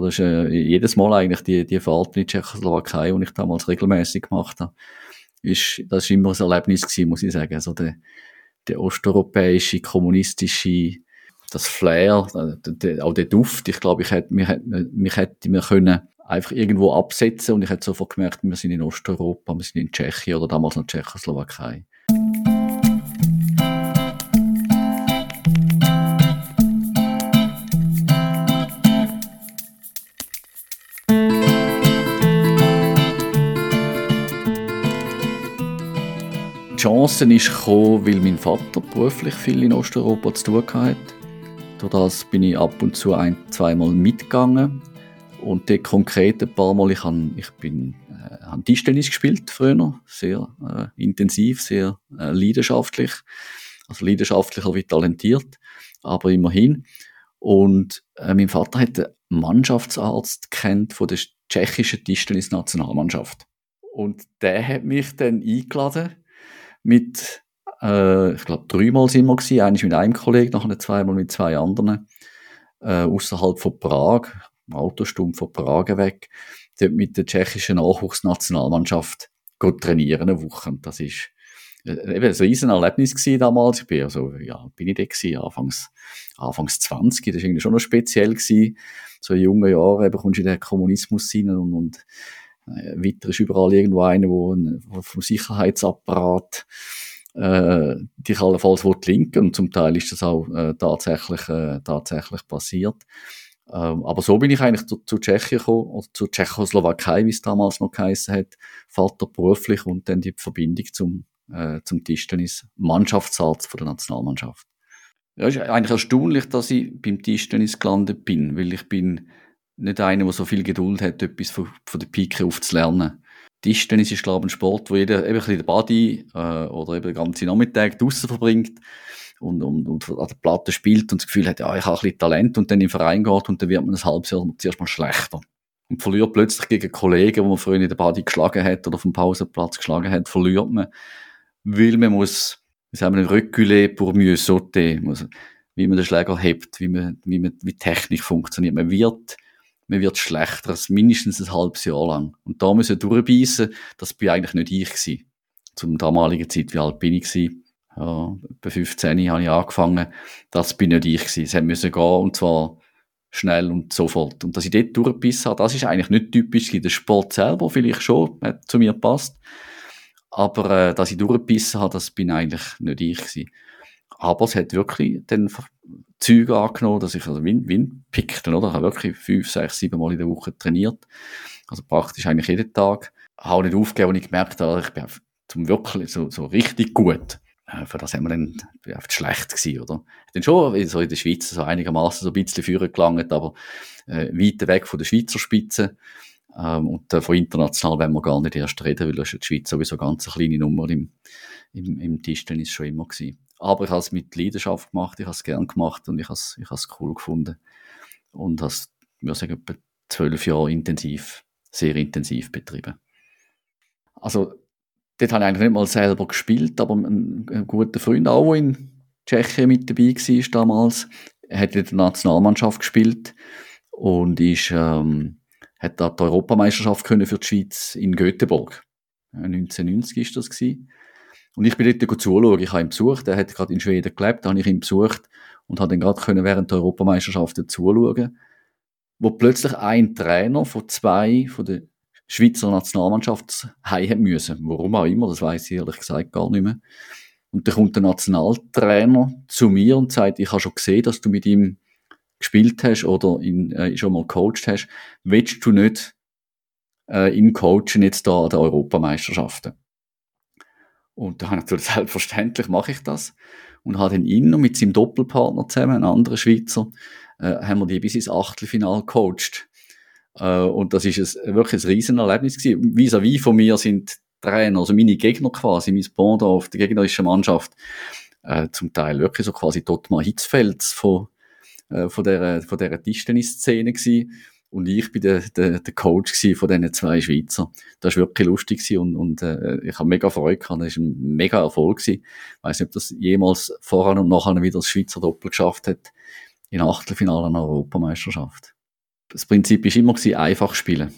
aber das ist äh, jedes Mal eigentlich die, die Fahrt in die Tschechoslowakei, die ich damals regelmäßig gemacht habe, ist, das ist immer ein Erlebnis gewesen, muss ich sagen. Also der, der osteuropäische, kommunistische, das Flair, der, der, auch der Duft, ich glaube, ich hätte, mich, mich hätte mir können einfach irgendwo absetzen und ich hätte sofort gemerkt, wir sind in Osteuropa, wir sind in Tschechien oder damals noch Tschechoslowakei. Chance ist gekommen, weil mein Vater beruflich viel in Osteuropa zu tun hatte. Durch das bin ich ab und zu ein, zweimal mitgegangen. Und dort konkret ein paar Mal, ich, han, ich äh, habe Tischtennis gespielt früher, sehr äh, intensiv, sehr äh, leidenschaftlich. Also leidenschaftlicher wie talentiert, aber immerhin. Und äh, mein Vater hat einen Mannschaftsarzt kennt von der tschechischen Tischtennis-Nationalmannschaft. Und der hat mich dann eingeladen mit, äh, ich glaube, dreimal sind wir gewesen, eines mit einem Kollegen, nachher zweimal mit zwei anderen, äh, außerhalb von Prag, Autostunde von Prag weg, dort mit der tschechischen Nachwuchsnationalmannschaft trainieren eine Woche. Das ist äh, eben ein riesen Erlebnis gewesen damals. Ich bin also, ja, bin ich da gewesen, anfangs, anfangs 20, das ist irgendwie schon noch speziell gewesen. So in jungen Jahren eben kommst du in den Kommunismus rein und, und äh, weiter ist überall irgendwo einer, wo vom Sicherheitsapparat äh, dich allenfalls linken und zum Teil ist das auch äh, tatsächlich, äh, tatsächlich passiert. Ähm, aber so bin ich eigentlich zu, zu Tschechien gekommen, oder zu Tschechoslowakei, wie es damals noch geheißen hat, Vater beruflich und dann die Verbindung zum, äh, zum Tischtennis, Mannschaftsarzt von der Nationalmannschaft. Ja, ist eigentlich erstaunlich, dass ich beim Tischtennis gelandet bin, weil ich bin nicht einer, der so viel Geduld hat, etwas von, von der Pike auf zu lernen. Tischtennis ist, glaube ich, ein Sport, wo jeder eben ein bisschen den Body äh, oder eben den ganzen Nachmittag draussen verbringt und, und, und an der Platte spielt und das Gefühl hat, ja, ich habe ein bisschen Talent und dann im Verein geht und dann wird man ein halbes Jahr zuerst mal schlechter. Und verliert plötzlich gegen Kollegen, die man früher in der Body geschlagen hat oder dem Pausenplatz geschlagen hat, verliert man, weil man muss, wie sagen wir, reculer pour mieux sauter, muss, wie man den Schläger hebt, wie man, wie man, wie Technik funktioniert. Man wird, man wird schlechter mindestens ein halbes Jahr lang. Und da müssen durchbeissen, das bin eigentlich nicht ich gewesen. Zum damaligen Zeit, wie alt bin ich gewesen? Ja, bei 15 habe ich angefangen. Das bin nicht ich gewesen. Es hat müssen gehen, und zwar schnell und sofort. Und dass ich dort durchgebissen habe, das ist eigentlich nicht typisch. Der Sport selber vielleicht schon, hat zu mir gepasst. Aber äh, dass ich durchgebissen habe, das bin eigentlich nicht ich gewesen. Aber es hat wirklich dann Züge angenommen, dass ich also Wind, Wind pickte, oder? Ich habe wirklich fünf, sechs, sieben Mal in der Woche trainiert. Also praktisch eigentlich jeden Tag. Ich habe nicht aufgegeben, und ich gemerkt habe, ich bin zum wirklich so, so richtig gut. Äh, für das haben wir dann einfach schlecht gewesen, oder? Dann schon so in der Schweiz so einigermaßen so ein bisschen führen gelangt, aber äh, weit weg von der Schweizer Spitze. Ähm, und äh, von international wollen wir gar nicht erst reden, weil das ist die Schweiz sowieso ganz eine kleine Nummer im, im, im Tischtennis schon immer gewesen. Aber ich habe es mit Leidenschaft gemacht, ich habe es gern gemacht und ich habe es, ich habe es cool gefunden. Und habe es, würde sagen, etwa zwölf Jahre intensiv, sehr intensiv betrieben. Also Dort habe ich eigentlich nicht mal selber gespielt, aber ein, ein guter Freund auch, der in Tschechien mit dabei war damals, hat in der Nationalmannschaft gespielt und ist, ähm, hat da die Europameisterschaft können für die Schweiz in Göteborg. 1990 ist das gewesen. Und ich bin dort zuschauen. Ich habe ihn besucht. Er hat gerade in Schweden gelebt. Da habe ich ihn besucht und habe dann gerade können während der Europameisterschaft zuschauen. Wo plötzlich ein Trainer von zwei von den Schweizer Nationalmannschaft heim müssen. Warum auch immer, das weiß ich ehrlich gesagt gar nicht mehr. Und dann kommt der Nationaltrainer zu mir und sagt, ich habe schon gesehen, dass du mit ihm gespielt hast oder ihn äh, schon mal coacht hast. Willst du nicht äh, ihn coachen jetzt da an der Europameisterschaften? Und da natürlich selbstverständlich mache ich das und habe ihn und mit seinem Doppelpartner zusammen, einen anderen Schweizer, äh, haben wir die bis ins Achtelfinal coacht. Äh, und das ist ein, wirklich ein Riesenerlebnis gewesen. Vis-à-vis -vis von mir sind Trainer, also meine Gegner quasi, mein Pendant auf der gegnerischen Mannschaft, äh, zum Teil wirklich so quasi Dotmar Hitzfelds von, äh, von der, von der Tischtennis-Szene gewesen. Und ich bin der, der, der Coach von diesen zwei Schweizer. Das war wirklich lustig und, und äh, ich habe mega Freude gehabt. Das war ein mega Erfolg gewesen. Ich weiss nicht, ob das jemals voran und nachher wieder das Schweizer Doppel geschafft hat in Achtelfinale einer Europameisterschaft. das Prinzip ist immer gewesen, einfach spielen.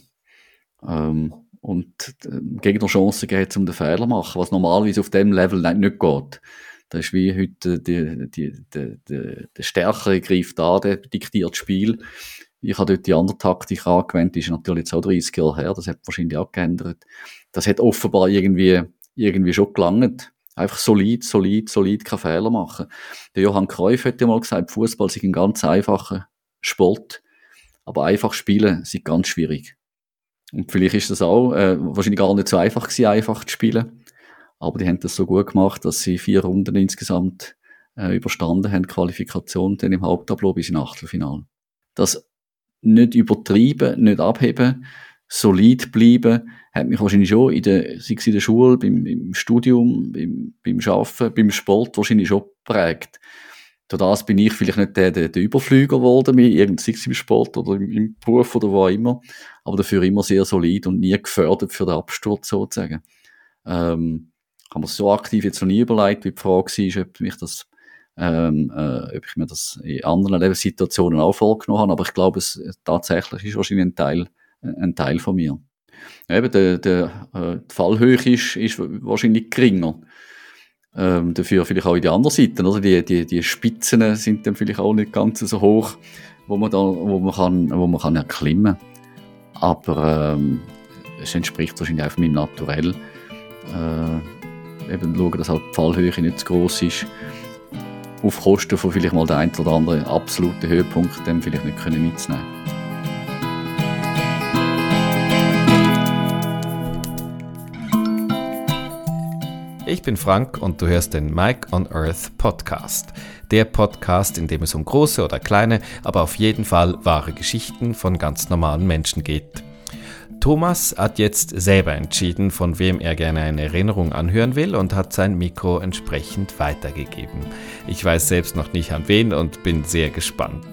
Ähm, und äh, Gegner Chancen geben, um den Fehler zu machen, was normalerweise auf dem Level nicht, nicht geht. Das ist wie heute die, die, die, die, der Stärkere greift an, der diktiert das Spiel. Ich habe dort die andere Taktik angewendet, ist natürlich jetzt auch 30 Jahre her, das hat wahrscheinlich auch geändert. Das hat offenbar irgendwie, irgendwie schon gelangt. Einfach solid, solid, solid, keine Fehler machen. Der Johann Cruyff hat ja mal gesagt, Fußball ist ein ganz einfacher Sport, aber einfach spielen ist ganz schwierig. Und vielleicht ist das auch äh, wahrscheinlich gar nicht so einfach gewesen, einfach zu spielen. Aber die haben das so gut gemacht, dass sie vier Runden insgesamt äh, überstanden haben, Qualifikation, dann im Haupttableau bis in Achtelfinale. Das nicht übertreiben, nicht abheben, solid bleiben, hat mich wahrscheinlich schon in der, sei es in der Schule, beim, im Studium, beim, beim Arbeiten, beim Sport wahrscheinlich schon geprägt. Durch das bin ich vielleicht nicht der, der, der Überflüger geworden, sei es im Sport oder im, im Beruf oder wo auch immer, aber dafür immer sehr solid und nie gefördert für den Absturz sozusagen. Ähm, habe mir so aktiv jetzt noch nie überlegt, wie die Frage war, ob mich das ähm, äh, ob ich mir das in anderen Lebenssituationen auch vorgenommen habe, aber ich glaube, es tatsächlich ist wahrscheinlich ein Teil, ein Teil von mir. Eben, der, der, äh, die Fallhöhe ist, ist wahrscheinlich geringer. Ähm, dafür vielleicht auch in die andere Seite, oder? Die, die, die Spitzen sind dann vielleicht auch nicht ganz so hoch, wo man da, wo man kann, wo man kann erklimmen. Aber, ähm, es entspricht wahrscheinlich einfach meinem Naturell. Äh, eben schauen, dass halt die Fallhöhe nicht zu groß ist. Auf Kosten von vielleicht mal der ein oder andere absoluten Höhepunkt, dem vielleicht nicht können mitzunehmen. Ich bin Frank und du hörst den Mike on Earth Podcast. Der Podcast, in dem es um große oder kleine, aber auf jeden Fall wahre Geschichten von ganz normalen Menschen geht. Thomas hat jetzt selber entschieden, von wem er gerne eine Erinnerung anhören will und hat sein Mikro entsprechend weitergegeben. Ich weiß selbst noch nicht an wen und bin sehr gespannt.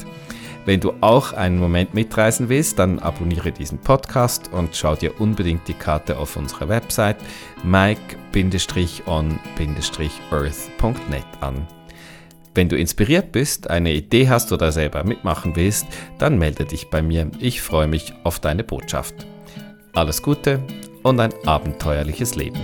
Wenn du auch einen Moment mitreisen willst, dann abonniere diesen Podcast und schau dir unbedingt die Karte auf unserer Website mike-on-earth.net an. Wenn du inspiriert bist, eine Idee hast oder selber mitmachen willst, dann melde dich bei mir. Ich freue mich auf deine Botschaft. Alles Gute und ein abenteuerliches Leben.